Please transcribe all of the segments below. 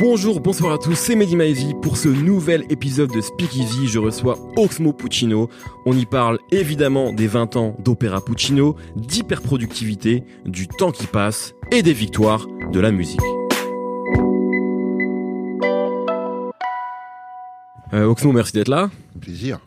Bonjour, bonsoir à tous, c'est Mehdi Maizy. Pour ce nouvel épisode de Speakeasy, je reçois Oxmo Puccino. On y parle évidemment des 20 ans d'Opéra Puccino, d'hyperproductivité, du temps qui passe et des victoires de la musique. Euh, Oxmo, merci d'être là. Plaisir.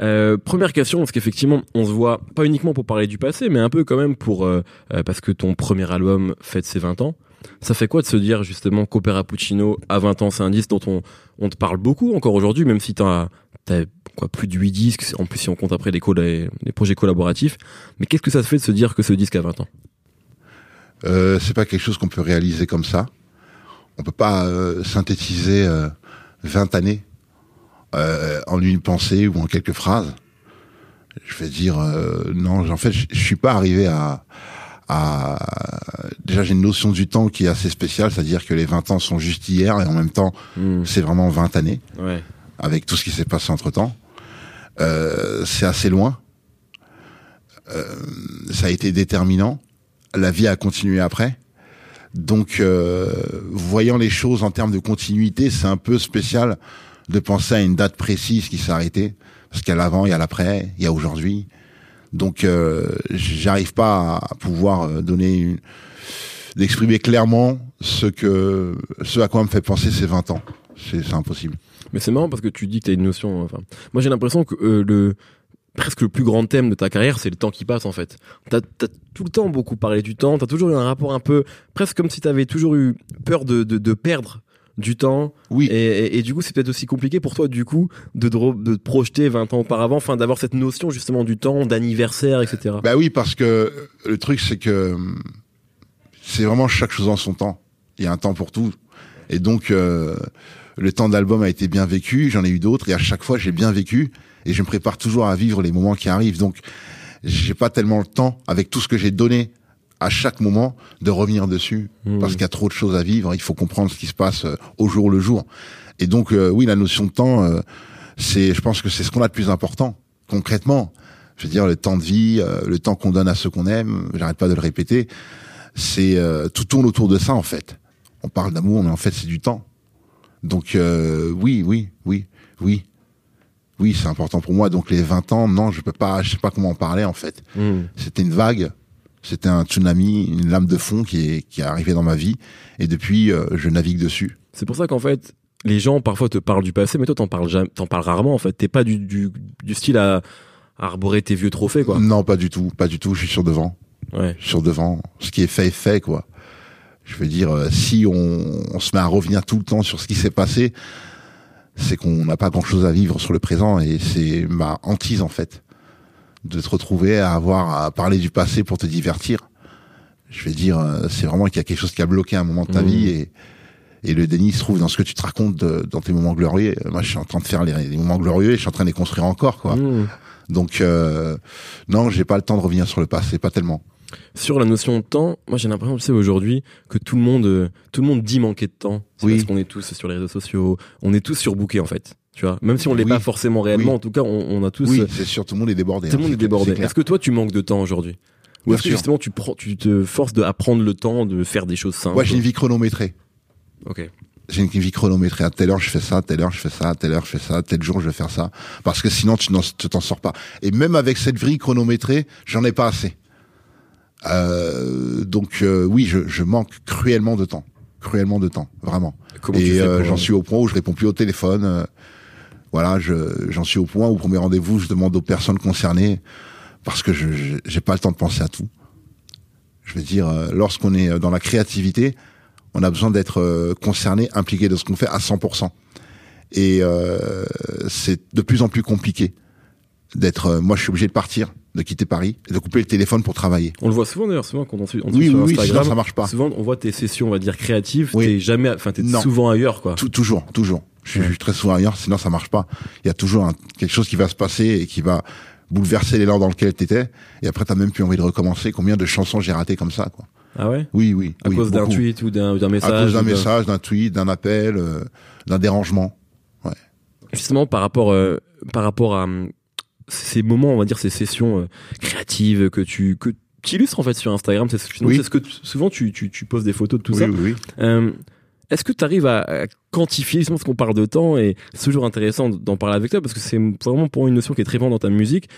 Euh, première question, parce qu'effectivement, on se voit pas uniquement pour parler du passé, mais un peu quand même pour euh, parce que ton premier album fête ses 20 ans. Ça fait quoi de se dire justement qu'Opéra Puccino à 20 ans, c'est un disque dont on, te parle beaucoup encore aujourd'hui, même si t'as as plus de 8 disques, en plus si on compte après les, colla- les projets collaboratifs. Mais qu'est-ce que ça fait de se dire que ce disque a 20 ans? Euh, c'est pas quelque chose qu'on peut réaliser comme ça. On peut pas euh, synthétiser euh, 20 années euh, en une pensée ou en quelques phrases. Je vais dire euh, non. En fait, je suis pas arrivé à, à déjà j'ai une notion du temps qui est assez spéciale, c'est-à-dire que les 20 ans sont juste hier et en même temps c'est vraiment 20 années Ouais. avec tout ce qui s'est passé entre temps. Euh, c'est assez loin. Euh, ça a été déterminant. La vie a continué après. Donc, euh, voyant les choses en termes de continuité, c'est un peu spécial de penser à une date précise qui s'est arrêtée. Parce qu'il y a l'avant, il y a l'après, il y a aujourd'hui. Donc, euh, j'arrive pas à pouvoir euh, donner une, d'exprimer clairement ce que, ce à quoi me fait penser ces 20 ans. C'est impossible. Mais c'est marrant parce que tu dis que t'as une notion. Enfin, moi j'ai l'impression que euh, le presque le plus grand thème de ta carrière, c'est le temps qui passe en fait. T'as as tout le temps beaucoup parlé du temps. T'as toujours eu un rapport un peu presque comme si t'avais toujours eu peur de, de perdre du temps. Oui. Et, et, et du coup, c'est peut-être aussi compliqué pour toi du coup de, te re- de te projeter 20 ans auparavant, enfin d'avoir cette notion justement du temps, d'anniversaire, etc. Bah oui, parce que le truc, c'est que c'est vraiment chaque chose en son temps. Il y a un temps pour tout. Et donc, euh, le temps d'album a été bien vécu, j'en ai eu d'autres, et à chaque fois, j'ai bien vécu, et je me prépare toujours à vivre les moments qui arrivent. Donc, j'ai pas tellement le temps, avec tout ce que j'ai donné à chaque moment, de revenir dessus, Mmh. parce qu'il y a trop de choses à vivre, il faut comprendre ce qui se passe euh, au jour le jour. Et donc, euh, oui, la notion de temps, euh, c'est, je pense que c'est ce qu'on a de plus important, concrètement. Je veux dire, le temps de vie, euh, le temps qu'on donne à ceux qu'on aime, j'arrête pas de le répéter, c'est euh, tout tourne autour de ça en fait. On parle d'amour, mais en fait c'est du temps. Donc euh, oui, oui, oui, oui, oui, c'est important pour moi. Donc les 20 ans, non, je peux pas, je sais pas comment en parler en fait. Hmm. C'était une vague, c'était un tsunami, une lame de fond qui est qui est arrivée dans ma vie, et depuis euh, je navigue dessus. C'est pour ça qu'en fait, les gens parfois te parlent du passé, mais toi t'en parles jamais, t'en parles rarement en fait. T'es pas du, du, du style à, à arborer tes vieux trophées quoi. Non, pas du tout, pas du tout. Je suis sur devant. Ouais. sur devant. Ce qui est fait est fait, quoi. Je veux dire, euh, si on, on se met à revenir tout le temps sur ce qui s'est passé, c'est qu'on n'a pas grand-chose à vivre sur le présent et c'est ma hantise en fait de te retrouver à avoir à parler du passé pour te divertir. Je vais dire, euh, c'est vraiment qu'il y a quelque chose qui a bloqué un moment de ta Mhm. vie et et le déni se trouve dans ce que tu te racontes de- dans tes moments glorieux. Moi, je suis en train de faire les, les moments glorieux et je suis en train de les construire encore, quoi. Hmm. Donc, euh, non, j'ai pas le temps de revenir sur le passé, pas tellement. Sur la notion de temps, moi j'ai l'impression, tu aujourd'hui, que tout le monde, euh, tout le monde dit manquer de temps. C'est Oui. Parce qu'on est tous sur les réseaux sociaux, on est tous surbookés en fait. Tu vois, même si on l'est Oui. pas forcément réellement, Oui. en tout cas, on, on a tous, Oui, euh, c'est sûr, tout le monde est débordé. tout le hein, monde est débordé. Est-ce que toi tu manques de temps aujourd'hui? Ou est-ce que justement tu prends, tu te forces de apprendre le temps, de faire des choses simples? Moi, j'ai une vie chronométrée. Ok. J'ai une vie chronométrée. À telle heure, je fais ça, à telle heure, je fais ça, à telle heure, je fais ça, tel jour, je vais faire ça. Parce que sinon, tu n'en- tu t'en sors pas. Et même avec cette vie chronométrée, j'en ai pas assez. Euh, donc, euh, oui, je, je manque cruellement de temps. Cruellement de temps, vraiment. Comment Et euh, j'en suis au point où je réponds plus au téléphone. Voilà, je- j'en suis au point au premier rendez-vous, je demande aux personnes concernées parce que je j'ai pas le temps de penser à tout. Je veux dire, euh, lorsqu'on est euh, dans la créativité, on a besoin d'être euh, concerné, impliqué de ce qu'on fait à 100%. Et c'est de plus en plus compliqué d'être. moi, je suis obligé de partir, de quitter Paris, et de couper le téléphone pour travailler. On le voit souvent d'ailleurs, souvent quand on suit, on Oui, sur oui, Instagram, sinon ça marche pas. Souvent, on voit tes sessions, on va dire créatives. Oui. T'es jamais, enfin, t'es souvent ailleurs, quoi. Tou- toujours, toujours. Je suis, je suis très souvent ailleurs, sinon ça marche pas. Il y a toujours un- quelque chose qui va se passer et qui va bouleverser l'élan dans lequel t'étais, et après t'as même plus envie de recommencer. Combien de chansons j'ai ratées comme ça, quoi. Ah ouais? Oui, oui. À oui, cause d'un tweet ou d'un message À cause d'un message, d'un tweet, d'un appel, euh, d'un dérangement. Justement, par rapport, euh, par rapport à ces moments, on va dire, ces sessions euh, créatives que tu que tu illustres en fait sur Instagram, c'est Oui. c'est ce que tu- souvent tu, tu, tu poses des photos de tout oui, ça. oui. Euh, Est-ce que tu arrives à, à quantifier, justement, parce qu'on parle de temps et c'est toujours intéressant d'en parler avec toi parce que c'est vraiment pour une notion qui est très présente dans ta musique.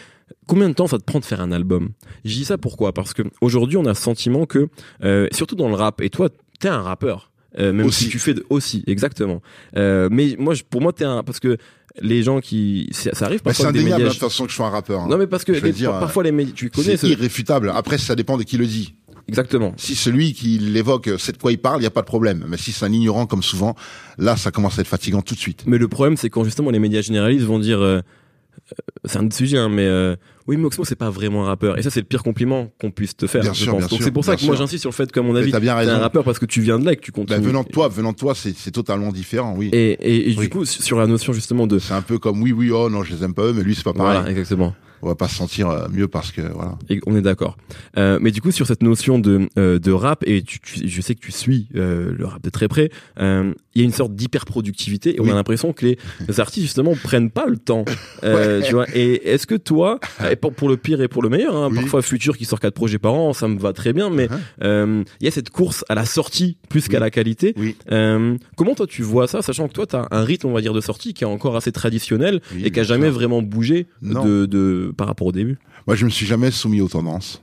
Combien de temps ça te prend de faire un album? Je dis ça pourquoi? Parce que aujourd'hui, on a le sentiment que, euh, surtout dans le rap, et toi, t'es un rappeur. Euh, même Aussi. si tu fais de, aussi exactement euh, mais moi je- pour moi t'es un parce que les gens qui ça arrive c'est parfois que des indéniable, hein, médias de toute façon, que je sois un rappeur. hein. non mais parce que les- dire, parfois les médias tu connais c'est ce- irréfutable. Après, ça dépend de qui le dit. exactement Si celui qui l'évoque sait de quoi il parle, il n'y a pas de problème. Mais si c'est un ignorant, comme souvent, là, ça commence à être fatigant tout de suite. Mais le problème, c'est quand justement les médias généralistes vont dire, euh, euh, c'est un autre sujet, hein, mais euh, oui, mais Oxmo, c'est pas vraiment un rappeur. Et ça, c'est le pire compliment qu'on puisse te faire. Bien je sûr, pense. bien Donc c'est pour ça que moi j'insiste sur le fait que, à mon avis, t'es un rappeur parce que tu viens de là et que tu Bah, continues. venant de toi, venant de toi, c'est c'est totalement différent, oui. Et, et, et Oui. du coup, sur la notion justement de. C'est un peu comme oui, oui, oh non, je les aime pas eux, mais lui, c'est pas pareil. Voilà, exactement. On va pas se sentir euh, mieux parce que, voilà. Et on est d'accord. Euh, mais du coup, sur cette notion de, euh, de rap, et tu, tu- je sais que tu suis euh, le rap de très près, euh, il y a une sorte d'hyper-productivité et on a l'impression que les, artistes, justement, prennent pas le temps. Euh, tu vois et est-ce que toi, et pour, pour le pire et pour le meilleur, hein, Oui. parfois Futur qui sort quatre projets par an, ça me va très bien, mais Uh-huh. euh, il y a cette course à la sortie plus qu'à la qualité. Oui. Euh, comment toi tu vois ça, sachant que toi, tu as un rythme, on va dire, de sortie qui est encore assez traditionnel et qui a jamais vraiment bougé Non. de, de, par rapport au début Moi, je me suis jamais soumis aux tendances.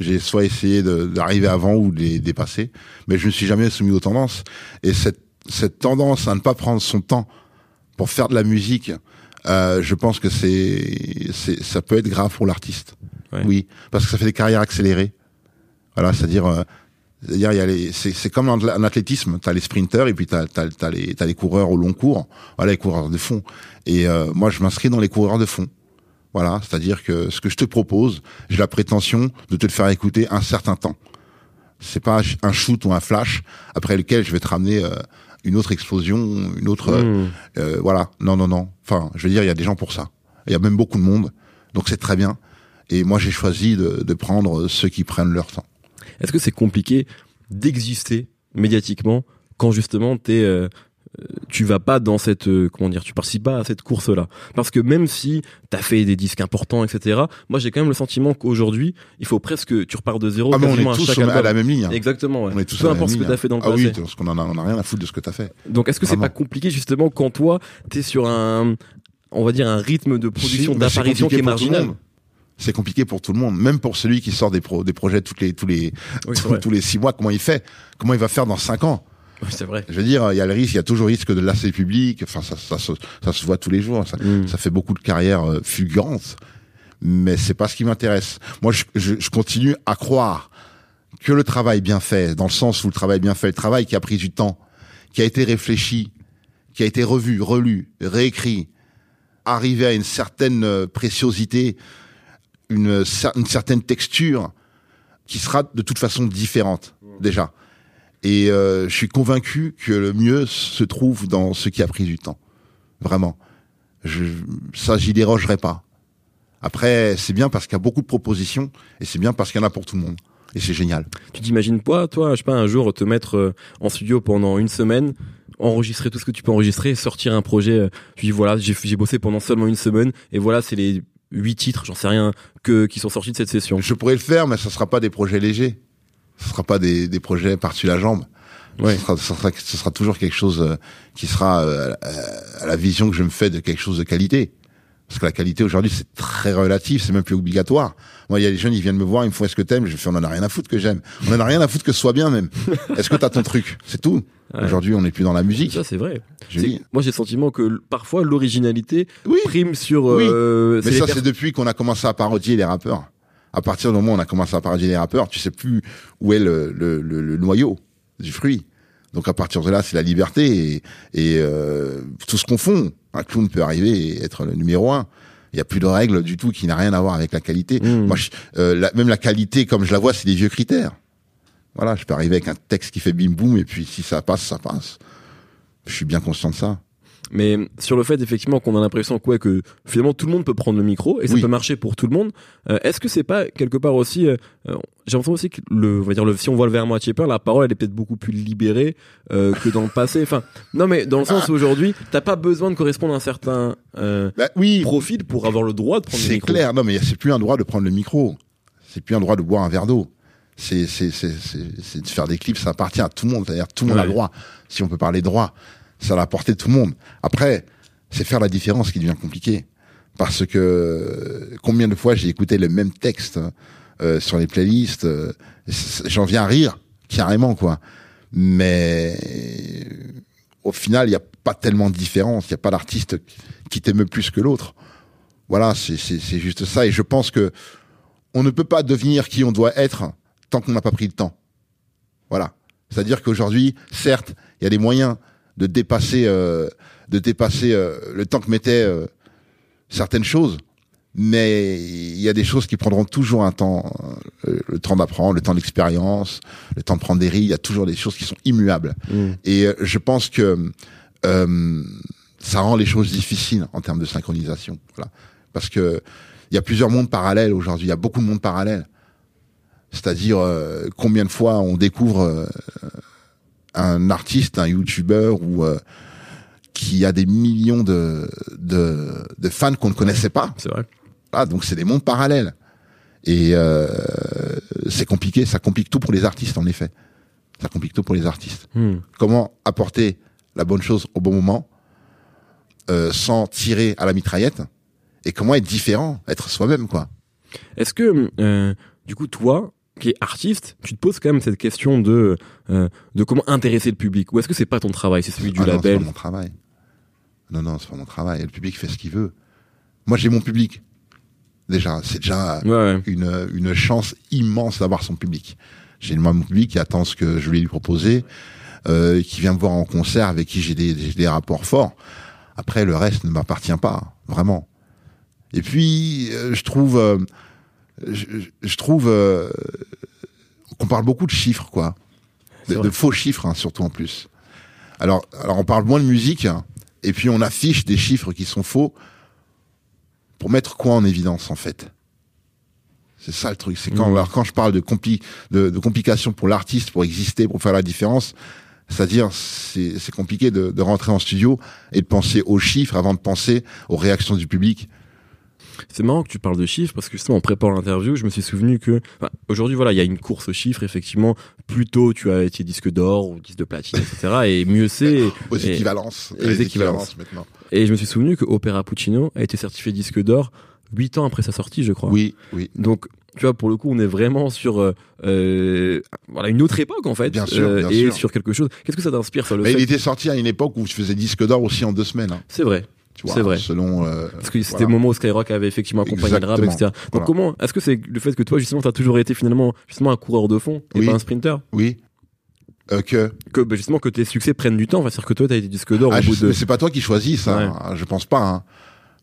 J'ai soit essayé d'arriver avant ou de les dépasser, mais je me suis jamais soumis aux tendances. Et cette, cette tendance à ne pas prendre son temps pour faire de la musique, euh, je pense que c'est, ça peut être grave pour l'artiste. Ouais. Oui, parce que ça fait des carrières accélérées. Voilà, c'est-à-dire, euh, c'est, comme en, athlétisme, t'as les sprinteurs et puis t'as, t'as les, coureurs au long cours. Voilà, les coureurs de fond. Et euh, moi, je m'inscris dans les coureurs de fond. Voilà, c'est-à-dire que ce que je te propose, j'ai la prétention de te le faire écouter un certain temps. C'est pas un shoot ou un flash après lequel je vais te ramener euh, une autre explosion, une autre. euh, Hmm. euh, voilà, non, non, non. Enfin, je veux dire, il y a des gens pour ça. Il y a même beaucoup de monde, donc c'est très bien. Et moi, j'ai choisi de, de prendre ceux qui prennent leur temps. Est-ce que c'est compliqué d'exister médiatiquement quand justement t'es, euh, euh, tu vas pas dans cette, euh, comment dire, tu participes pas à cette course-là Parce que même si t'as fait des disques importants, etc., moi j'ai quand même le sentiment qu'aujourd'hui, il faut presque, tu repars de zéro Ah, mais on est à tous chaque à album. la même ligne. hein. Exactement, ouais. On est tous Peu importe ce que t'as ligne. fait dans le Ah passé. oui, parce qu'on en a, on a rien à foutre de ce que t'as fait. Donc est-ce que c'est pas compliqué justement quand toi, t'es sur un, on va dire un rythme de production, Si, d'apparition qui est marginal. C'est compliqué pour tout le monde, même pour celui qui sort des, pro, des projets toutes les, tous les, Oui, tous, les six mois. Comment il fait Comment il va faire dans cinq ans? C'est vrai. Je veux dire, il y a le risque, il y a toujours risque de lasser le public. Enfin, ça, ça, se- ça se voit tous les jours. Ça, Mm. ça fait beaucoup de carrières euh, fulgurantes, mais c'est pas ce qui m'intéresse. Moi, je, je, je continue à croire que le travail bien fait, dans le sens où le travail bien fait, le travail qui a pris du temps, qui a été réfléchi, qui a été revu, relu, réécrit, arrivé à une certaine euh, préciosité, une, cer- une certaine texture, qui sera de toute façon différente déjà. Et euh, je suis convaincu que le mieux se trouve dans ce qui a pris du temps. Vraiment. Je, ça, j'y dérogerai pas. Après, c'est bien parce qu'il y a beaucoup de propositions et c'est bien parce qu'il y en a pour tout le monde. Et c'est génial. Tu t'imagines pas, toi, je sais pas, un jour te mettre euh, en studio pendant une semaine, enregistrer tout ce que tu peux enregistrer, sortir un projet. euh, tu dis voilà, j'ai j'ai bossé pendant seulement une semaine et voilà, c'est les huit titres, j'en sais rien, que qui sont sortis de cette session. Je pourrais le faire, mais ça sera pas des projets légers. Ce sera pas des, des projets par-dessus la jambe. Ouais. Ce, sera, ce, sera, ce sera toujours quelque chose euh, qui sera euh, à la vision que je me fais de quelque chose de qualité. Parce que la qualité aujourd'hui, c'est très relatif, c'est même plus obligatoire. Moi, il y a des jeunes, ils viennent me voir, ils me font est-ce que t'aimes? Je fais on en a rien à foutre que j'aime. On en a rien à foutre que ce soit bien même. Est-ce que t'as ton truc? C'est tout. Ouais. Aujourd'hui, on n'est plus dans la musique. Ça c'est vrai. Moi j'ai le sentiment que parfois l'originalité Oui. prime sur. Oui. euh, Mais c'est ça, c'est depuis qu'on a commencé à parodier les rappeurs. À partir du moment où on a commencé à parodier les rappeurs, tu sais plus où est le, le, le, le noyau du fruit. Donc à partir de là, c'est la liberté et, et euh, tout ce qu'on fond. Un clown peut arriver et être le numéro un. Il n'y a plus de règles du tout qui n'a rien à voir avec la qualité. Mmh. Moi, je- euh, la- même la qualité, comme je la vois, c'est des vieux critères. Voilà, je peux arriver avec un texte qui fait bim boum et puis si ça passe, ça passe. Je suis bien conscient de ça. Mais sur le fait effectivement qu'on a l'impression quoi que finalement tout le monde peut prendre le micro et ça Oui. peut marcher pour tout le monde. euh, Est-ce que c'est pas quelque part aussi euh, euh, J'ai l'impression aussi que le, on va dire le, si on voit le verre moitié plein, la parole elle est peut-être beaucoup plus libérée euh, que dans le passé. Enfin, non mais dans le sens où aujourd'hui t'as pas besoin de correspondre à un certain euh, Bah, oui, profil pour avoir le droit de prendre le c'est micro. clair. Non, mais c'est plus un droit de prendre le micro. C'est plus un droit de boire un verre d'eau. C'est c'est c'est c'est c'est de faire des clips. Ça appartient à tout le monde. C'est-à-dire tout le monde a le droit. Si on peut parler droit, ça la portée de tout le monde. Après, c'est faire la différence qui devient compliqué. Parce que combien de fois j'ai écouté le même texte euh, sur les playlists, euh, j'en viens à rire carrément quoi. Mais au final, il n'y a pas tellement de différence. Il n'y a pas d'artiste qui t'aime plus que l'autre. Voilà, c'est juste ça. Et je pense que on ne peut pas devenir qui on doit être tant qu'on n'a pas pris le temps. Voilà. C'est-à-dire qu'aujourd'hui, certes, il y a des moyens de dépasser, euh, de dépasser euh, le temps que mettaient euh, certaines choses, mais il y a des choses qui prendront toujours un temps, euh, le temps d'apprendre, le temps d'expérience, le temps de prendre des risques. Il y a toujours des choses qui sont immuables. Mm. Et euh, je pense que euh, ça rend les choses difficiles en termes de synchronisation. Voilà. Parce que il y a plusieurs mondes parallèles aujourd'hui. Il y a beaucoup de mondes parallèles. C'est-à-dire euh, combien de fois on découvre euh, un artiste, un youtubeur ou euh, qui a des millions de, de, de fans qu'on ne connaissait pas. C'est vrai. Ah, donc c'est des mondes parallèles. Et euh, c'est compliqué, ça complique tout pour les artistes en effet. Ça complique tout pour les artistes Hmm. comment apporter la bonne chose au bon moment euh, sans tirer à la mitraillette? Et comment être différent, être soi-même quoi? Est-ce que, euh, du coup, toi, qui es artiste, tu te poses quand même cette question de euh, de comment intéresser le public Ou est-ce que c'est pas ton travail, c'est celui du Ah non, c'est label pas mon travail. Non non, c'est pas mon travail. Le public fait ce qu'il veut. Moi j'ai mon public. Déjà, c'est déjà Ouais, ouais. une une chance immense d'avoir son public. J'ai moi mon public qui attend ce que je vais lui proposer, euh, qui vient me voir en concert, avec qui j'ai des, des rapports forts. Après, le reste ne m'appartient pas, vraiment. Et puis, euh, je trouve, euh, je, je trouve euh, qu'on parle beaucoup de chiffres, quoi, de, faux chiffres, hein, surtout en plus. Alors, alors, on parle moins de musique, hein, et puis on affiche des chiffres qui sont faux pour mettre quoi en évidence, en fait? C'est ça le truc. C'est quand, alors, quand je parle de, compli, de, de complications pour l'artiste, pour exister, pour faire la différence, c'est-à-dire, c'est c'est compliqué de, de rentrer en studio et de penser aux chiffres avant de penser aux réactions du public. C'est marrant que tu parles de chiffres parce que justement en préparant l'interview, je me suis souvenu que enfin, aujourd'hui voilà, il y a une course aux chiffres effectivement. Plus tôt tu as été disque d'or ou disque de platine, etc. Et mieux c'est. Aux Et- équivalences. et les équivalences. maintenant. Et je me suis souvenu que Opera Puccino a été certifié disque d'or huit ans après sa sortie, je crois. Oui, oui. Donc, tu vois, pour le coup, on est vraiment sur euh, euh, voilà une autre époque en fait, Bien sûr, euh, bien et sûr. sur quelque chose. Qu'est-ce que ça t'inspire sur le Mais il était sorti à une époque où je faisais disque d'or aussi en deux semaines. hein, C'est vrai, C'est vrai. Selon. euh, parce que c'était voilà. le moment où Skyrock avait effectivement accompagné le rap, Exactement. etc. Donc, Voilà. comment est-ce que c'est le fait que toi justement t'as toujours été finalement justement un coureur de fond et Oui. pas un sprinter? Oui. Euh, que. que bah, justement que tes succès prennent du temps, enfin, c'est-à-dire que toi t'as été disque d'or Ah, au bout de mais c'est pas toi qui choisis ça. hein. Je pense pas. Hein.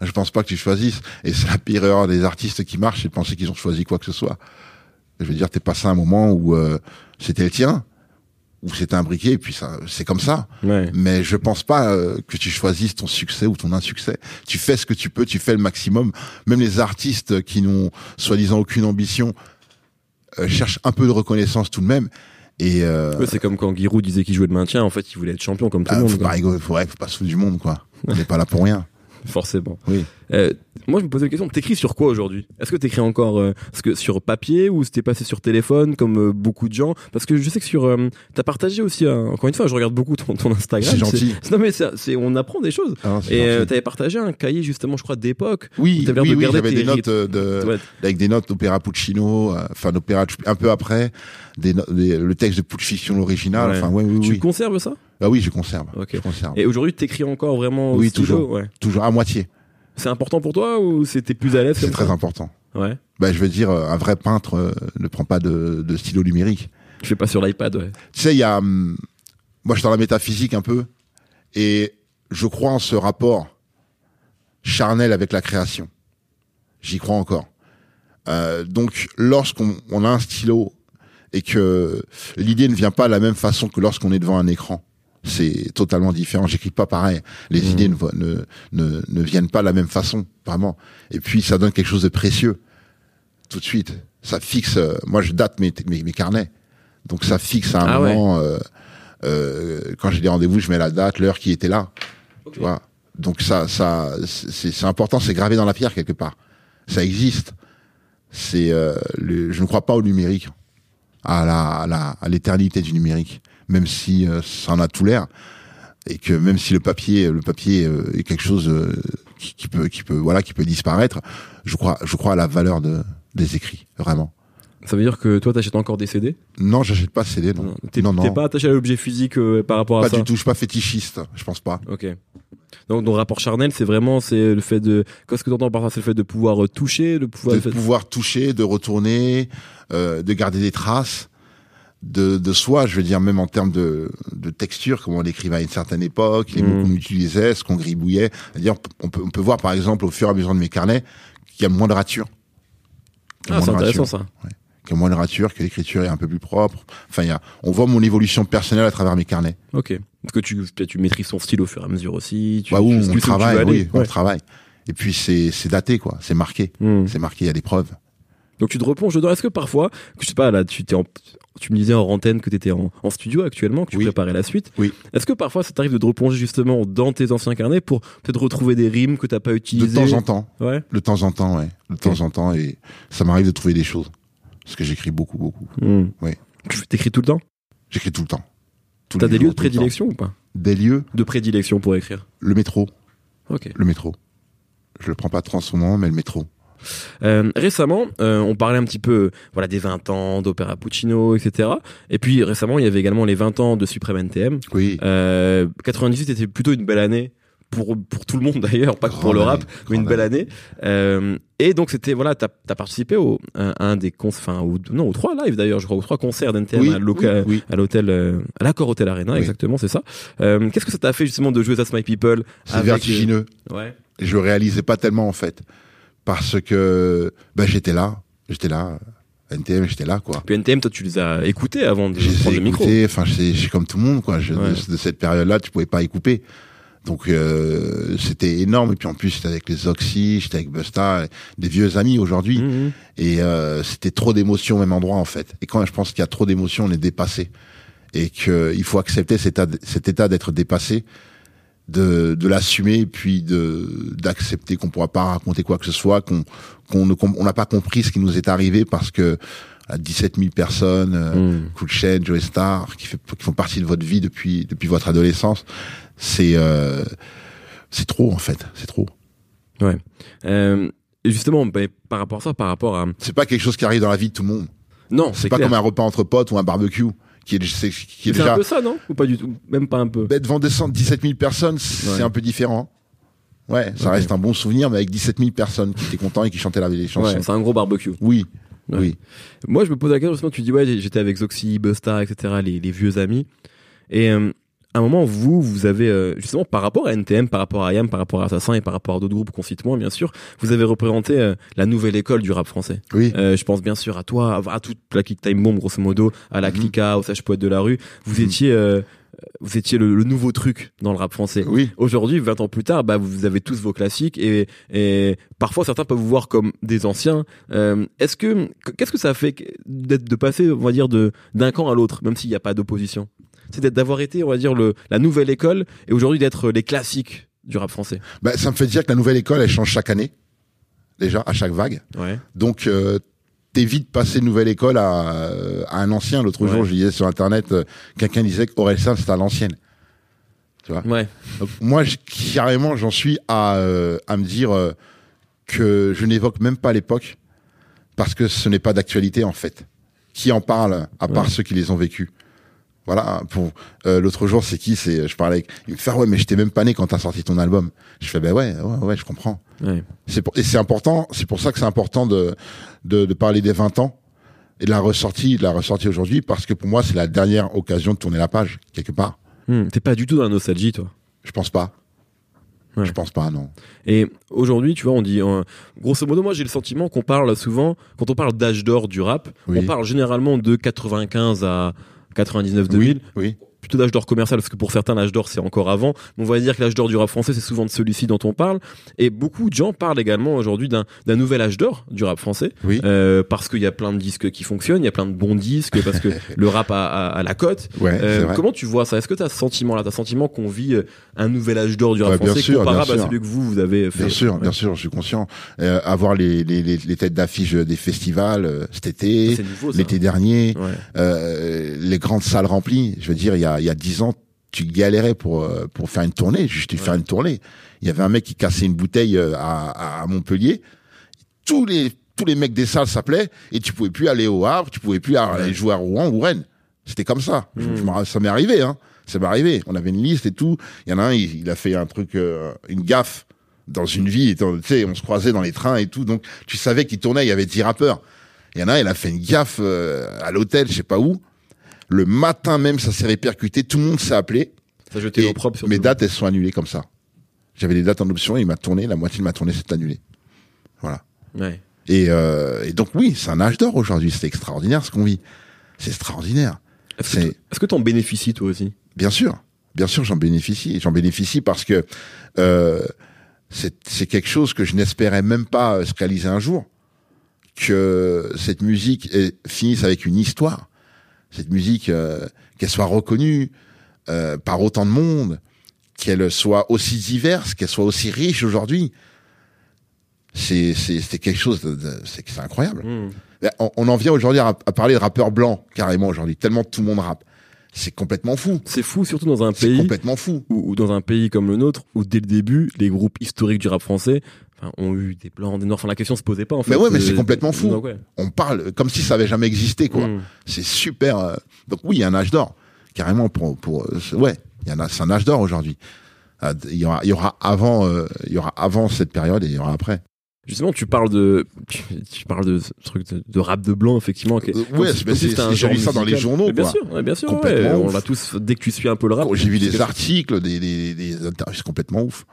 Je pense pas que tu choisisses. Et c'est la pire erreur des artistes qui marchent, c'est de penser qu'ils ont choisi quoi que ce soit. Je veux dire, t'es passé à un moment où euh, c'était le tien, où c'était imbriqué, et puis ça, c'est comme ça. ouais. Mais je pense pas euh, que tu choisisses ton succès ou ton insuccès. Tu fais ce que tu peux, tu fais le maximum. Même les artistes qui n'ont soi-disant aucune ambition euh, cherchent un peu de reconnaissance tout de même. Et euh, Ouais, c'est comme quand Giroud disait qu'il jouait le maintien, en fait il voulait être champion comme tout ah, le monde. faut, quoi. pas rigoler, faut, ouais, faut pas se foutre du monde, quoi. On n'est pas là pour rien. Forcément. Oui. Euh, moi, je me posais la question, t'écris sur quoi aujourd'hui? Est-ce que t'écris encore euh, que sur papier ou c'était passé sur téléphone comme euh, beaucoup de gens? Parce que je sais que sur, euh, t'as partagé aussi, encore une fois, je regarde beaucoup ton, ton Instagram. C'est gentil. Non mais c'est, on apprend des choses. Ah, Et t'avais partagé un cahier justement, je crois, d'époque. Oui, t'avais l'air oui, de oui, j'avais des notes rythmes. de, Ouais. avec des notes d'opéra Puccino, enfin d'opéra un peu après, des, no- des- le texte de Puccino. Ouais. Ouais, oui, Tu oui. conserves ça? Ah oui, je conserve. Ok. Je conserve. Et aujourd'hui, t'écris encore vraiment Oui, toujours. Ouais. Toujours à moitié. C'est important pour toi ou c'était plus à l'aise C'est très important. Ouais. Bah, je veux dire, euh, un vrai peintre euh, ne prend pas de, de stylo numérique. Tu fais pas sur l'iPad, ouais. Tu sais, il y a, hum, moi, je suis dans la métaphysique un peu, et je crois en ce rapport charnel avec la création. J'y crois encore. Euh, donc, lorsqu'on on a un stylo et que l'idée ne vient pas de la même façon que lorsqu'on est devant un écran, C'est totalement différent. J'écris pas pareil. Les Mmh. idées ne, vo- ne, ne, ne viennent pas de la même façon, vraiment. Et puis, ça donne quelque chose de précieux. Tout de suite. Ça fixe, euh, moi, je date mes, mes, mes carnets. Donc, ça fixe à un Ah ouais. moment, euh, euh, quand j'ai des rendez-vous, je mets la date, l'heure qui était là. Tu vois? Donc, ça, ça, c'est important, c'est gravé dans la pierre quelque part. Ça existe. C'est, euh, je ne crois pas au numérique, à la, à la, à l'éternité du numérique, même si euh, ça en a tout l'air, et que même si le papier, le papier euh, est quelque chose euh, qui, qui peut, qui peut, voilà, qui peut disparaître, je crois, je crois à la valeur de, des écrits, vraiment. Ça veut dire que toi, t'achètes encore des CD Non, j'achète pas de CD, non. T'es non, t'es non. pas attaché à l'objet physique euh, par rapport à Pas ça? du tout, je suis pas fétichiste, je pense pas. Ok. Donc, ton rapport charnel, c'est vraiment c'est le fait de. Qu'est-ce que tu entends par ça? C'est le fait de pouvoir toucher, de pouvoir. de pouvoir toucher, de retourner, euh, de garder des traces de, de soi, je veux dire même en termes de, de texture, comment on l'écrivait à une certaine époque, les mots Mm. qu'on utilisait, ce qu'on gribouillait. C'est-à-dire, on peut, on peut voir par exemple au fur et à mesure de mes carnets qu'il y a moins de ratures. Ah, c'est intéressant ratures, ça. Qu'il y a moins de ratures, que l'écriture est un peu plus propre. Enfin, il y a, on voit mon évolution personnelle à travers mes carnets. Ok. Parce que tu, tu maîtrises ton style au fur et à mesure aussi. Tu, bah, où tu on travaille, oui, on Ouais. travaille. Et puis c'est, c'est daté, quoi. C'est marqué. Hmm. C'est marqué, il y a des preuves. Donc tu te replonges dedans. Est-ce que parfois, je sais pas, là, tu t'es en, tu me disais en antenne que tu étais en, en studio actuellement, que tu Oui. préparais la suite. Oui. Est-ce que parfois ça t'arrive de te replonger justement dans tes anciens carnets pour peut-être retrouver des rimes que t'as pas De utilisées? temps en temps. Ouais. De temps en temps, ouais. De temps en temps, et ça m'arrive de trouver des choses. Parce que j'écris beaucoup, beaucoup. Hmm. Oui. Tu t'écris tout le temps? J'écris tout le temps. T'as des jours, lieux de prédilection ou pas? Des lieux De prédilection pour écrire? Le métro. Ok. Le métro. Je le prends pas trop en ce moment, mais le métro. Euh, récemment, euh, on parlait un petit peu, euh, voilà, des 20 ans d'Opéra Puccino, etc. Et puis récemment, il y avait également les 20 ans de Supreme NTM. Oui. Euh, 98 était plutôt une belle année pour pour tout le monde d'ailleurs, pas que pour le rap, mais une belle année. Euh, et donc c'était voilà, t'as as participé au à un des cons, enfin non aux trois lives d'ailleurs, je crois aux trois concerts d'NTM oui, à oui, oui. l'hôtel euh, à l'accord hôtel Arena, Oui. exactement, c'est ça. Euh, Qu'est-ce que ça t'a fait justement de jouer That's My People C'est euh, vertigineux. Ouais. Je réalisais pas tellement, en fait. Parce que, ben, j'étais là. J'étais là. NTM, j'étais là, quoi. Puis NTM, toi tu les as écoutés avant de J'ai prendre le micro. écouté, enfin, c'est comme tout le monde, quoi. Je- Ouais. de, de cette période-là, tu pouvais pas y couper. Donc, euh, c'était énorme. Et puis, en plus, j'étais avec les Oxy, j'étais avec Busta, des vieux amis aujourd'hui. Mhm. Et euh, c'était trop d'émotions au même endroit en fait. Et quand je pense qu'il y a trop d'émotions, on est dépassé. Et qu'il faut accepter cet état, cet état d'être dépassé, de, de l'assumer, puis de d'accepter qu'on pourra pas raconter quoi que ce soit, qu'on qu'on ne on n'a pas compris ce qui nous est arrivé parce que à 17 000 personnes, Mhm. Cool Chain, Joe Star, qui, fait, qui font partie de votre vie depuis depuis votre adolescence, c'est euh, c'est trop en fait, c'est trop. Ouais. Euh, justement, bah, par rapport à ça, par rapport à C'est pas quelque chose qui arrive dans la vie de tout le monde. non, C'est c'est pas clair. comme un repas entre potes ou un barbecue qui est, c'est- qui est C'est un déjà peu ça, non? Ou pas du tout? Même pas un peu. Ben, devant des cent- 17 000 personnes, c'est Ouais. un peu différent. Ouais, ça reste un bon souvenir, mais avec 17 000 personnes qui étaient contents et qui chantaient la, les chansons. Ouais, c'est un gros barbecue. oui, Ouais. oui. Moi, je me pose la question, justement, tu dis, ouais, j'étais avec Zoxy, Busta, etc., les, les vieux amis. Et euh, à un moment, vous, vous avez, euh, justement, par rapport à NTM, par rapport à IAM, par rapport à Assassin et par rapport à d'autres groupes qu'on cite moins, bien sûr, vous avez représenté euh, la nouvelle école du rap français. Oui, Euh, je pense bien sûr à toi, à, à toute la Kick Time Bomb, grosso modo, à la Mhm. Clica, au Sage Poète de la rue. Vous Mhm. étiez, euh, vous étiez le, le nouveau truc dans le rap français. oui. Aujourd'hui, 20 ans plus tard, bah, vous avez tous vos classiques et, et parfois certains peuvent vous voir comme des anciens. Euh, Est-ce que qu'est-ce que ça fait d'être de passer, on va dire, de d'un camp à l'autre, même s'il n'y a pas d'opposition? C'est d'avoir été, on va dire, le, la nouvelle école et aujourd'hui d'être les classiques du rap français. Ben, ça me fait dire que la nouvelle école, elle change chaque année. Déjà, à chaque vague. Ouais. Donc, euh, t'évites de passer nouvelle école à, euh, à un ancien. L'autre Ouais. jour, je disais sur Internet, euh, quelqu'un disait qu'Orelsan, c'était à l'ancienne. Ouais. Donc, moi, carrément, j'en suis à, euh, à me dire euh, que je n'évoque même pas l'époque parce que ce n'est pas d'actualité en fait. Qui en parle à part ceux qui les ont vécus? Voilà. Pour euh, l'autre jour, c'est qui? C'est je parlais avec. Il me fait Ah ouais, mais j'étais même pas né quand t'as sorti ton album. Je fais ben ouais, ouais, ouais, je comprends. Ouais. C'est et c'est important. C'est pour ça que c'est important de, de de parler des 20 ans et de la ressortie, de la ressortie aujourd'hui parce que pour moi, c'est la dernière occasion de tourner la page quelque part. Hmm, T'es pas du tout dans la nostalgie, toi? Je pense pas. Ouais. Je pense pas, non. Et aujourd'hui, tu vois, on dit, euh, grosso modo, moi j'ai le sentiment qu'on parle souvent, quand on parle d'âge d'or du rap, Oui. on parle généralement de 95 à 99 2000. Oui, oui. Plutôt d'âge d'or commercial parce que pour certains l'âge d'or c'est encore avant. Mais on va dire que l'âge d'or du rap français c'est souvent de celui-ci dont on parle. Et beaucoup de gens parlent également aujourd'hui d'un d'un nouvel âge d'or du rap français Oui. euh, parce qu'il y a plein de disques qui fonctionnent, il y a plein de bons disques parce que le rap a, a- a la cote. Ouais, Euh, comment tu vois ça? Est-ce que tu as ce sentiment-là, t'as ce sentiment qu'on vit euh, un nouvel âge d'or du rap Ouais, bien français sûr, comparable bien à celui que vous vous avez fait? Bien sûr, Ouais. bien sûr, je suis conscient. Euh, avoir les, les, les, les têtes d'affiche des festivals euh, cet été, l'été dernier, Ouais. euh, les grandes salles remplies. Je veux dire, il y a il y a dix ans, tu galérais pour euh, pour faire une tournée, juste faire une tournée. Il y avait un mec qui cassait une bouteille euh, à, à Montpellier. Tous les tous les mecs des salles s'appelaient et tu pouvais plus aller au Havre, tu pouvais plus aller jouer à Rouen ou Rennes. C'était comme ça. Je- je me- ça m'est arrivé, hein. Ça m'est arrivé. On avait une liste et tout. Il y en a un, il, il a fait un truc, euh, une gaffe dans une vie. Tu sais, on se croisait dans les trains et tout. Donc, tu savais qu'il tournait. Il y avait 10 rappeurs. Il y en a un, il a fait une gaffe euh, à l'hôtel, je sais pas où. Le matin même, ça s'est répercuté. Tout le monde s'est appelé. Ça jetait Et propre sur mes dates, elles sont annulées comme ça. J'avais des dates en option et il m'a tourné. La moitié de ma tournée s'est annulée. Voilà. Ouais. Et, euh, et donc oui, c'est un âge d'or aujourd'hui. C'est extraordinaire ce qu'on vit. C'est extraordinaire. Est-ce que t'en bénéficies toi aussi? Bien sûr, bien sûr, j'en bénéficie. J'en bénéficie parce que euh, c'est c'est quelque chose que je n'espérais même pas euh, se réaliser un jour. Que cette musique est- finisse avec une histoire. Cette musique, euh, qu'elle soit reconnue euh, par autant de monde, qu'elle soit aussi diverse, qu'elle soit aussi riche aujourd'hui. C'est c'est c'est quelque chose de, c'est c'est incroyable. On, on en vient aujourd'hui à, à parler de rappeurs blancs carrément aujourd'hui, tellement tout le monde rappe. C'est complètement fou. C'est fou, surtout dans un pays complètement fou. ou, dans un pays comme le nôtre, où dès le début, les groupes historiques du rap français enfin, ont eu des blancs, des noirs. Enfin, la question se posait pas en fait. Mais ouais, mais Euh, c'est complètement fou. donc, ouais. On parle comme si ça avait jamais existé, quoi. Hmm. C'est super. euh, Donc oui, il y a un âge d'or, carrément pour pour. euh, Ouais, il y en a. C'est un âge d'or aujourd'hui. Il y aura, il y aura avant, euh, il y aura avant cette période et il y aura après. Justement, tu parles de, tu, tu parles de truc de, de rap de blanc, effectivement. qui Euh, ouais, c'est- j'ai lu ça dans les journaux, Mais bien quoi. sûr, ouais, bien sûr, ouais, on l'a tous dès que tu suis un peu le rap. J'ai vu des articles, des des des interviews, c'est complètement ouf.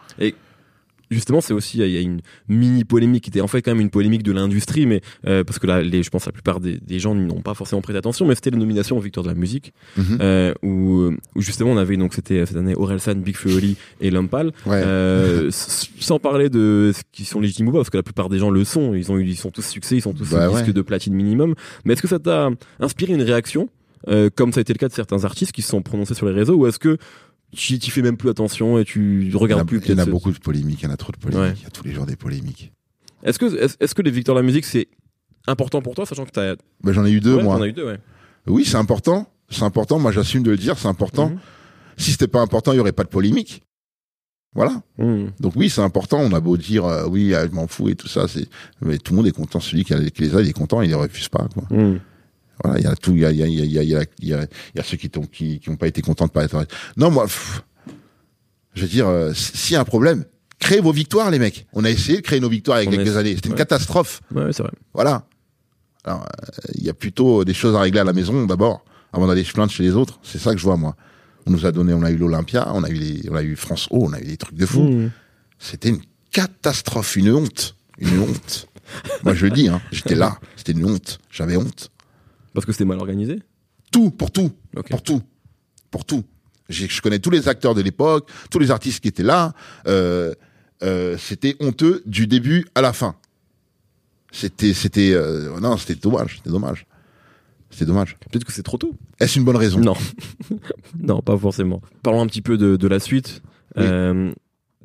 Justement, c'est aussi il y a une mini polémique qui était en fait quand même une polémique de l'industrie, mais euh, parce que là, les, je pense la plupart des, des gens n'ont pas forcément prêté attention, mais c'était les nominations aux Victoires de la musique, Mhm. euh, où, où justement on avait donc c'était cette année Orelsan, Big Oli et. Ouais. Euh, sans parler de ce qui sont légitimes ou pas, parce que la plupart des gens le sont, ils ont eu, ils sont tous succès, ils sont tous Bah disques ouais. de platine minimum. Mais est-ce que ça t'a inspiré une réaction, euh, comme ça a été le cas de certains artistes qui se sont prononcés sur les réseaux, ou est-ce que tu fais même plus attention et tu Il regardes a, plus il y en a ce- beaucoup de polémiques, il y en a trop de polémiques. Ouais. Il y a tous les jours des polémiques. Est-ce que est-ce, est-ce que les victoires de la musique c'est important pour toi, sachant que t'as Ben, j'en ai eu deux ouais, moi. as eu deux, ouais. Oui, c'est important. C'est important. Moi, j'assume de le dire. C'est important. Mhm. Si c'était pas important, il y aurait pas de polémique. Voilà. Mhm. Donc oui, c'est important. On a beau dire euh, oui, ah, je m'en fous et tout ça, c'est mais tout le monde est content. Celui qui, a, qui les a, il est content, il les refuse pas. Quoi. Mhm. Voilà, il y a tout. Il y a, il y a, il y a, il y a, il y a, il y a- il y a ceux qui n'ont qui, qui ont pas été contents de pas être. Non, moi, pff, je veux dire, euh, s'il y a un problème, créez vos victoires, les mecs. On a essayé de créer nos victoires il y a quelques années. C'était une catastrophe. Ouais, c'est vrai. Voilà. Alors, euh, il y a plutôt des choses à régler à la maison d'abord, avant d'aller se plaindre chez les autres. C'est ça que je vois moi. On nous a donné, on a eu l'Olympia, on a eu les, on a eu France O, on a eu des trucs de fou. Mhm. C'était une catastrophe, une honte, une honte. Moi je le dis, hein, j'étais là, c'était une honte, j'avais honte. Parce que c'était mal organisé. Tout, pour tout, pour tout, pour tout. Je connais tous les acteurs de l'époque, tous les artistes qui étaient là. Euh, euh, c'était honteux du début à la fin. C'était, c'était, euh, non, c'était dommage, c'était dommage, c'était dommage. Peut-être que c'est trop tôt. Est-ce une bonne raison? Non. non, pas forcément. Parlons un petit peu de, de la suite. Oui. Euh,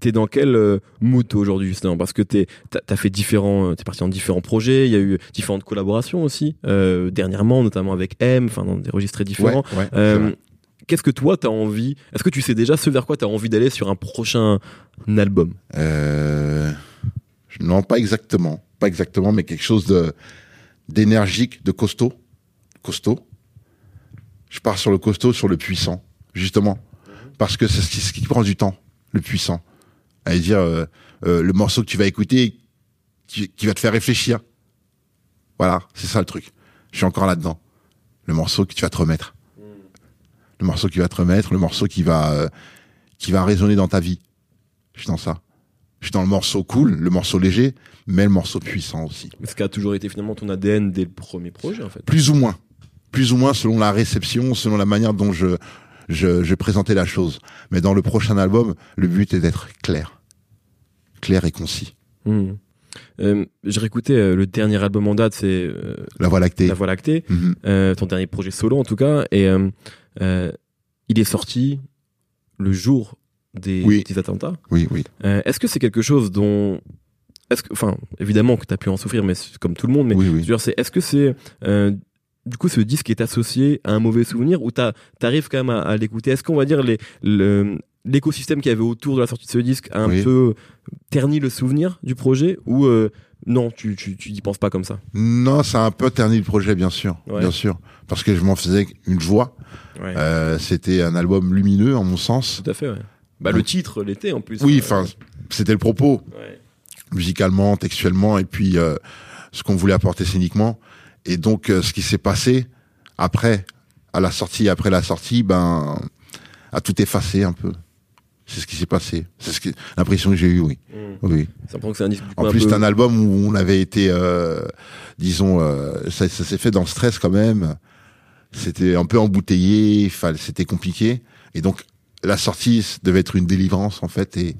T'es dans quel euh, mood aujourd'hui justement? Parce que t'es t'as as fait différents, euh, t'es parti dans différents projets. Il y a eu différentes collaborations aussi euh, dernièrement, notamment avec M, enfin dans des registres Ouais, différents. ouais, Euh. Qu'est-ce que toi t'as envie Est-ce que tu sais déjà ce vers quoi t'as envie d'aller sur un prochain album? Non, pas exactement, pas exactement, mais quelque chose de d'énergique, de costaud, costaud. Je pars sur le costaud, sur le puissant, justement, parce que c'est ce qui prend du temps, le puissant. À dire euh, euh, le morceau que tu vas écouter, qui, qui va te faire réfléchir. Voilà, c'est ça le truc. Je suis encore là-dedans. Le morceau que tu vas te remettre. Le morceau qui va te remettre, le morceau qui va euh, qui va résonner dans ta vie. Je suis dans ça. Je suis dans le morceau cool, le morceau léger, mais le morceau puissant aussi. Ce qui a toujours été finalement ton ADN dès le premier projet en fait? Plus ou moins. Plus ou moins selon la réception, selon la manière dont je je, je présentais la chose. Mais dans le prochain album, le but est d'être clair, clair et concis. Hmm. Euh, J'ai réécouté euh, le dernier album en date, c'est euh, La Voie lactée. La Voie lactée, Mhm. euh, ton dernier projet solo en tout cas, et il est sorti le jour des, Oui. des attentats. Oui, oui. Est-ce que c'est quelque chose dont, est-ce que, enfin, évidemment que tu as pu en souffrir, mais comme tout le monde, mais oui, je veux oui. dire, c'est, est-ce que c'est, euh, du coup, ce disque est associé à un mauvais souvenir ou t'arrives quand même à, à l'écouter? Est-ce qu'on va dire les, le, l'écosystème qu'il y avait autour de la sortie de ce disque a un Oui. peu terni le souvenir du projet ou euh, non, tu, tu, tu y penses pas comme ça? Non, ça a un peu terni le projet, bien sûr, Ouais. bien sûr, parce que je m'en faisais une joie. Ouais. Euh, C'était un album lumineux, en mon sens. Tout à fait, ouais. Bah, le titre l'était en plus. Oui, Euh, enfin, c'était le propos, musicalement, textuellement, et puis euh, ce qu'on voulait apporter scéniquement. Et donc, euh, ce qui s'est passé après, à la sortie, après la sortie, ben, a tout effacé un peu. C'est ce qui s'est passé. C'est ce l'impression que j'ai eue, oui. Mm. Oui. Ça prend que c'est un disque En plus, peu- c'est un album où on avait été, euh, disons, euh, ça, ça s'est fait dans le stress quand même. C'était un peu embouteillé, c'était compliqué. Et donc, la sortie devait être une délivrance, en fait. Et,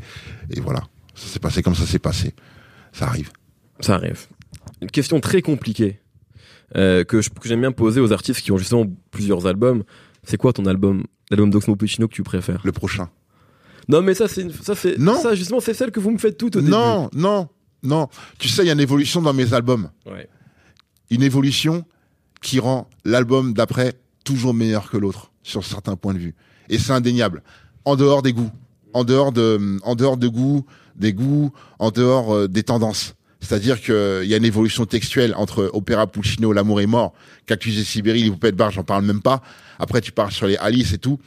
et voilà. Ça s'est passé comme ça s'est passé. Ça arrive. Ça arrive. Une question très compliquée euh, que j'aime bien poser aux artistes qui ont justement plusieurs albums. C'est quoi ton album, l'album d'Oxmo Puccino que tu préfères? Le prochain. Non, mais ça, c'est ça, c'est Non. ça justement, c'est celle que vous me faites toutes au début. Non, non, non. Tu sais, il y a une évolution dans mes albums. Ouais. Une évolution qui rend l'album d'après toujours meilleur que l'autre sur certains points de vue. Et c'est indéniable. En dehors des goûts, en dehors de, en dehors de goûts, des goûts, en dehors euh, des tendances. C'est-à-dire qu'il y a une évolution textuelle entre Opéra Puccino, L'amour est mort, Cactus et Sibérie, Les poupées de bar, j'en parle même pas. Après, tu parles sur les Alice et tout.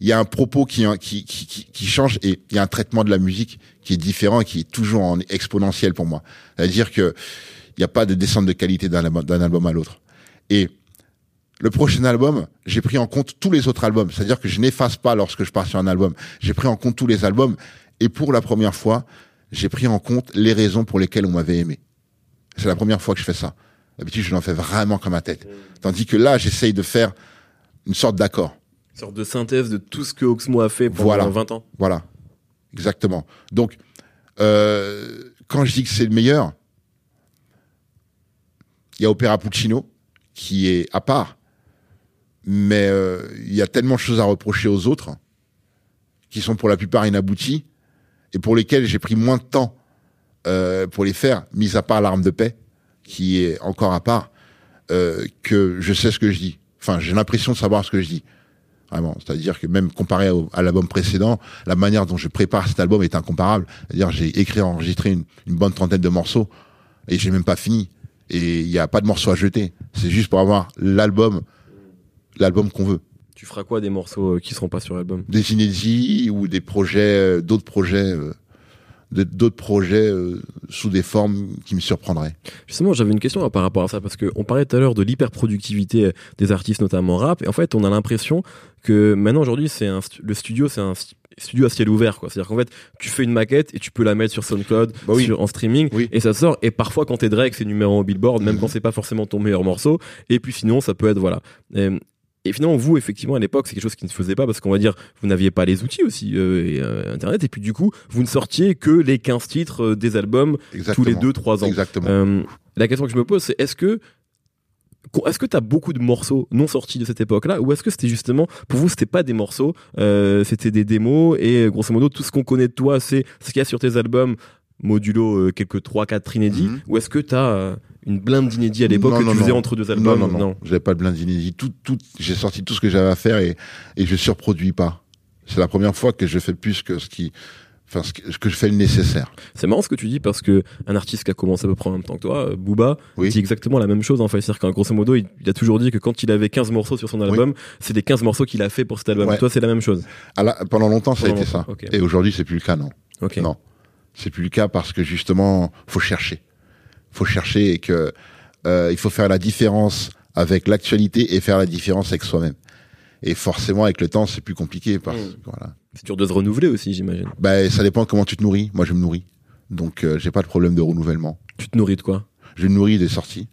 Il y a un propos qui, qui, qui, qui, qui change et il y a un traitement de la musique qui est différent et qui est toujours en exponentiel pour moi. C'est-à-dire que il n'y a pas de descente de qualité d'un album à l'autre. Et le prochain album, j'ai pris en compte tous les autres albums. C'est-à-dire que je n'efface pas lorsque je pars sur un album. J'ai pris en compte tous les albums. Et pour la première fois, j'ai pris en compte les raisons pour lesquelles on m'avait aimé. C'est la première fois que je fais ça. D'habitude, je l'en fais vraiment comme ma tête. Tandis que là, j'essaye de faire une sorte d'accord. Une sorte de synthèse de tout ce que Oxmo a fait pendant Voilà. 20 ans. Voilà. Exactement. Donc, euh, quand je dis que c'est le meilleur, il y a Opéra Puccino, qui est à part, mais euh, il y a tellement de choses à reprocher aux autres, qui sont pour la plupart inabouties, et pour lesquelles j'ai pris moins de temps euh, pour les faire, mis à part l'arme de paix, qui est encore à part, euh, que je sais ce que je dis. Enfin, j'ai l'impression de savoir ce que je dis. Vraiment. C'est-à-dire que même comparé à l'album précédent, la manière dont je prépare cet album est incomparable. C'est-à-dire j'ai écrit, enregistré une, une bonne trentaine de morceaux et j'ai même pas fini. Et il n'y a pas de morceaux à jeter. C'est juste pour avoir l'album, l'album qu'on veut. Tu feras quoi des morceaux euh, qui seront pas sur l'album Des inédits ou des projets, euh, d'autres projets, euh, d'autres projets euh, sous des formes qui me surprendraient. Justement, j'avais une question par rapport à ça parce que on parlait tout à l'heure de l'hyperproductivité des artistes, notamment rap, et en fait, on a l'impression que maintenant aujourd'hui, c'est stu- le studio, c'est un stu- studio à ciel ouvert, quoi. C'est-à-dire qu'en fait, tu fais une maquette et tu peux la mettre sur SoundCloud, Bah oui. sur en streaming, Oui. et ça sort. Et parfois, quand t'es Drake, c'est numéro un Billboard, même Mhm. quand c'est pas forcément ton meilleur morceau. Et puis sinon, ça peut être voilà. Et finalement, vous, effectivement, à l'époque, c'est quelque chose qui ne se faisait pas parce qu'on va dire, vous n'aviez pas les outils aussi, euh, et, euh, Internet, et puis du coup, vous ne sortiez que les 15 titres euh, des albums Exactement. tous les 2-3 ans. Exactement. La question que je me pose, c'est est-ce que est-ce que tu as beaucoup de morceaux non sortis de cette époque-là ou est-ce que c'était justement pour vous c'était pas des morceaux c'était des démos et grosso modo tout ce qu'on connaît de toi c'est ce qu'il y a sur tes albums modulo quelques 3 4 inédits Mhm. ou est-ce que tu as une blinde d'inédits à l'époque que non, tu faisais non. entre deux albums non, non, non, J'avais pas de blind inédit. Tout, tout, j'ai sorti tout ce que j'avais à faire et, et je surproduis pas. C'est la première fois que je fais plus que ce qui, enfin, ce que, ce que je fais le nécessaire. C'est marrant ce que tu dis parce que un artiste qui a commencé à peu près en même temps que toi, euh, Booba, Oui. dit exactement la même chose en fait. C'est-à-dire qu'en grosso modo, il, il a toujours dit que quand il avait 15 morceaux sur son album, c'est les 15 morceaux qu'il a fait pour cet album. Ouais. Toi, c'est la même chose. À la- pendant longtemps, ça a Pendant été ça. ok. Et aujourd'hui, c'est plus le cas, non. Non. C'est plus le cas parce que justement, faut chercher. Faut chercher et que euh, il faut faire la différence avec l'actualité et faire la différence avec soi-même. Et forcément, avec le temps, c'est plus compliqué parce Mm. que voilà. C'est dur de se renouveler aussi, j'imagine. Ben, ça dépend comment tu te nourris. Moi, je me nourris. Donc, euh, j'ai pas de problème de renouvellement. Tu te nourris de quoi? Je me nourris des sorties.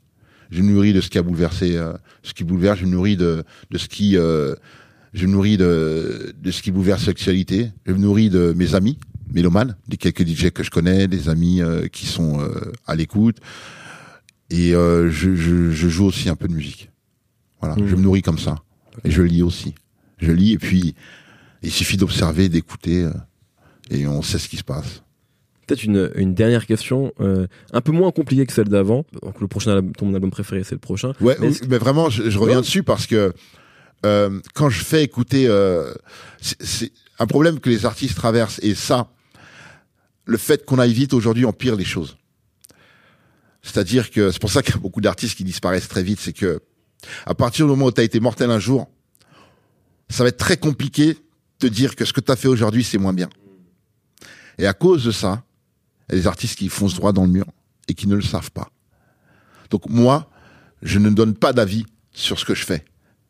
Je me nourris de ce qui a bouleversé, euh, ce qui bouleverse. Je me nourris de, de ce qui, euh, je me nourris de, de ce qui bouleverse l'actualité, je me nourris de mes amis, mélomanes, des quelques DJ que je connais, des amis euh, qui sont euh, à l'écoute, et euh, je, je, je, joue aussi un peu de musique. Voilà, Mmh. je me nourris comme ça, et je lis aussi. Je lis, et puis il suffit d'observer, d'écouter, euh, et on sait ce qui se passe. Peut-être une, une dernière question, euh, un peu moins compliquée que celle d'avant. Donc le prochain album, ton album préféré, c'est le prochain. Ouais, Mais oui, mais vraiment, je, je reviens Ouais. dessus parce que euh, quand je fais écouter, euh, c'est- c'est un problème que les artistes traversent et ça, le fait qu'on aille vite aujourd'hui empire les choses. C'est-à-dire que c'est pour ça qu'il y a beaucoup d'artistes qui disparaissent très vite, c'est que à partir du moment où tu as été mortel un jour, ça va être très compliqué de dire que ce que tu as fait aujourd'hui c'est moins bien. Et à cause de ça, il y a des artistes qui foncent droit dans le mur et qui ne le savent pas. Donc moi, je ne donne pas d'avis sur ce que je fais.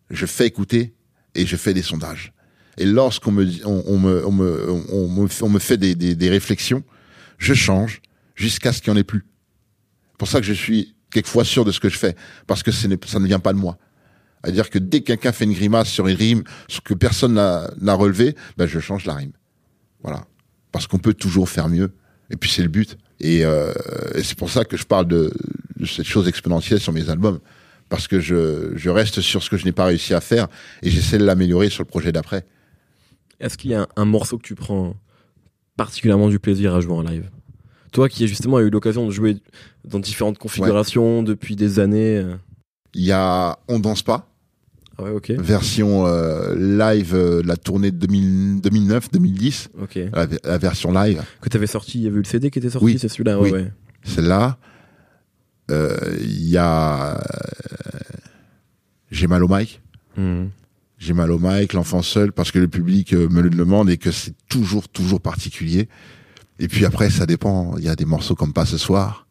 Je fais écouter et je fais des sondages. Et lorsqu'on me, on, me, on me, on me, on me fait des, des, des réflexions, je change jusqu'à ce qu'il n'y en ait plus. C'est pour ça que je suis quelquefois sûr de ce que je fais, parce que ce ça ne vient pas de moi. C'est-à-dire que dès que quelqu'un fait une grimace sur une rime, sur que personne n'a n'a relevé, ben je change la rime. Voilà. Parce qu'on peut toujours faire mieux. Et puis c'est le but. Et, euh, et c'est pour ça que je parle de, de cette chose exponentielle sur mes albums. Parce que je, je reste sur ce que je n'ai pas réussi à faire et j'essaie de l'améliorer sur le projet d'après. Est-ce qu'il y a un, un morceau que tu prends particulièrement du plaisir à jouer en live? Toi qui as justement eu l'occasion de jouer dans différentes configurations depuis des années. euh. Il y a On danse pas, Ah ouais, ok. version euh, live, euh, la tournée de 2009-2010, Ok. la, la version live. Que t'avais sorti, il y avait eu le CD qui était sorti, Oui. c'est celui-là, Oui. ouais. Celle-là, euh, il y a J'ai mal au mic. Mhm. J'ai mal au mic, l'enfant seul, parce que le public euh, me le demande et que c'est toujours, toujours particulier. Et puis après, ça dépend. Il y a des morceaux comme Pas ce soir,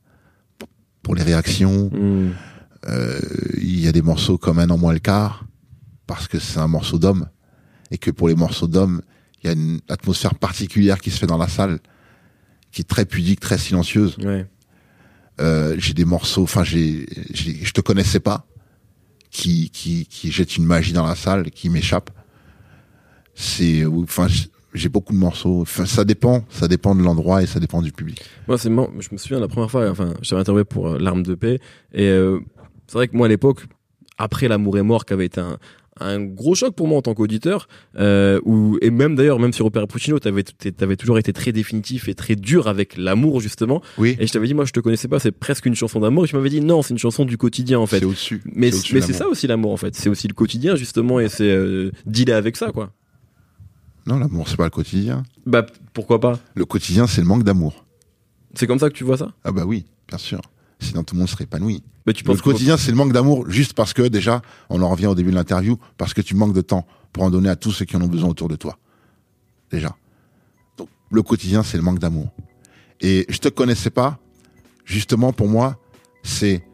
pour les réactions. Mhm. Euh, il y a des morceaux comme Un an moins le quart, parce que c'est un morceau d'homme. Et que pour les morceaux d'homme, il y a une atmosphère particulière qui se fait dans la salle, qui est très pudique, très silencieuse. Ouais. Euh, j'ai des morceaux, enfin, j'ai- je te connaissais pas, qui, qui, qui jettent une magie dans la salle, qui m'échappe. C'est, enfin, j'ai beaucoup de morceaux. Enfin, ça dépend, ça dépend de l'endroit et ça dépend du public. Moi, c'est marrant. Je me souviens la première fois, enfin, j'avais interviewé pour euh, L'arme de paix. Et euh, c'est vrai que moi, à l'époque, après L'amour est mort, qui avait été un, un gros choc pour moi en tant qu'auditeur, euh, où, et même d'ailleurs, même sur Opéra Puccino, t'avais, t'avais toujours été très définitif et très dur avec l'amour, justement. Oui. Et je t'avais dit, moi, je te connaissais pas, c'est presque une chanson d'amour. Et tu m'avais dit, non, c'est une chanson du quotidien, en fait. C'est au-dessus. Mais, mais c'est ça aussi l'amour, en fait. C'est aussi le quotidien, justement, et c'est euh, dealer avec ça, quoi. Non, l'amour, c'est pas le quotidien. Bah, pourquoi pas? Le quotidien, c'est le manque d'amour. C'est comme ça que tu vois ça? Ah bah oui, bien sûr. Sinon, tout le monde serait épanoui. bah, tu Le penses quotidien, c'est le manque d'amour, juste parce que déjà, on en revient au début de l'interview, parce que tu manques de temps pour en donner à tous ceux qui en ont besoin autour de toi. Déjà. Donc, le quotidien, c'est le manque d'amour. Et je te connaissais pas. Justement, pour moi, c'est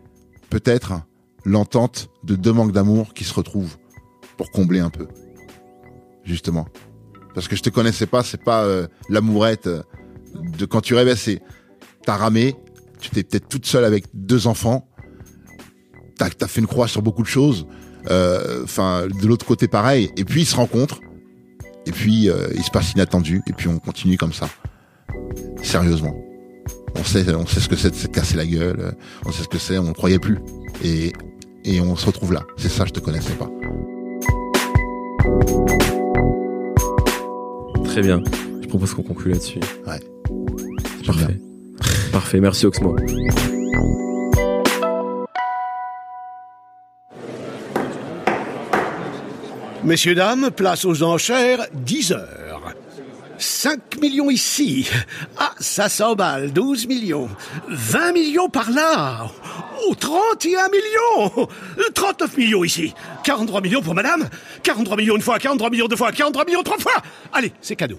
peut-être l'entente de deux manques d'amour qui se retrouvent pour combler un peu. Justement. Parce que je te connaissais pas, c'est pas euh, l'amourette euh, de quand tu rêvais, c'est t'as ramé, tu t'es peut-être toute seule avec deux enfants, t'as as fait une croix sur beaucoup de choses, euh, enfin de l'autre côté pareil, et puis ils se rencontrent, et puis euh, il se passe inattendu, et puis on continue comme ça, sérieusement. On sait, on sait ce que c'est de se casser la gueule, on sait ce que c'est, on ne croyait plus, et et on se retrouve là. C'est ça, je te connaissais pas. Très bien. Je propose qu'on conclue là-dessus. Ouais. Parfait. Parfait. Merci Oxmo. Messieurs, dames, place aux enchères, 10 heures. 5 millions ici. Ah, ça s'emballe, 12 millions. 20 millions par là. Oh, 31 millions. 39 millions ici. 43 millions pour madame. 43 millions une fois, 43 millions deux fois, 43 millions trois fois. Allez, c'est cadeau.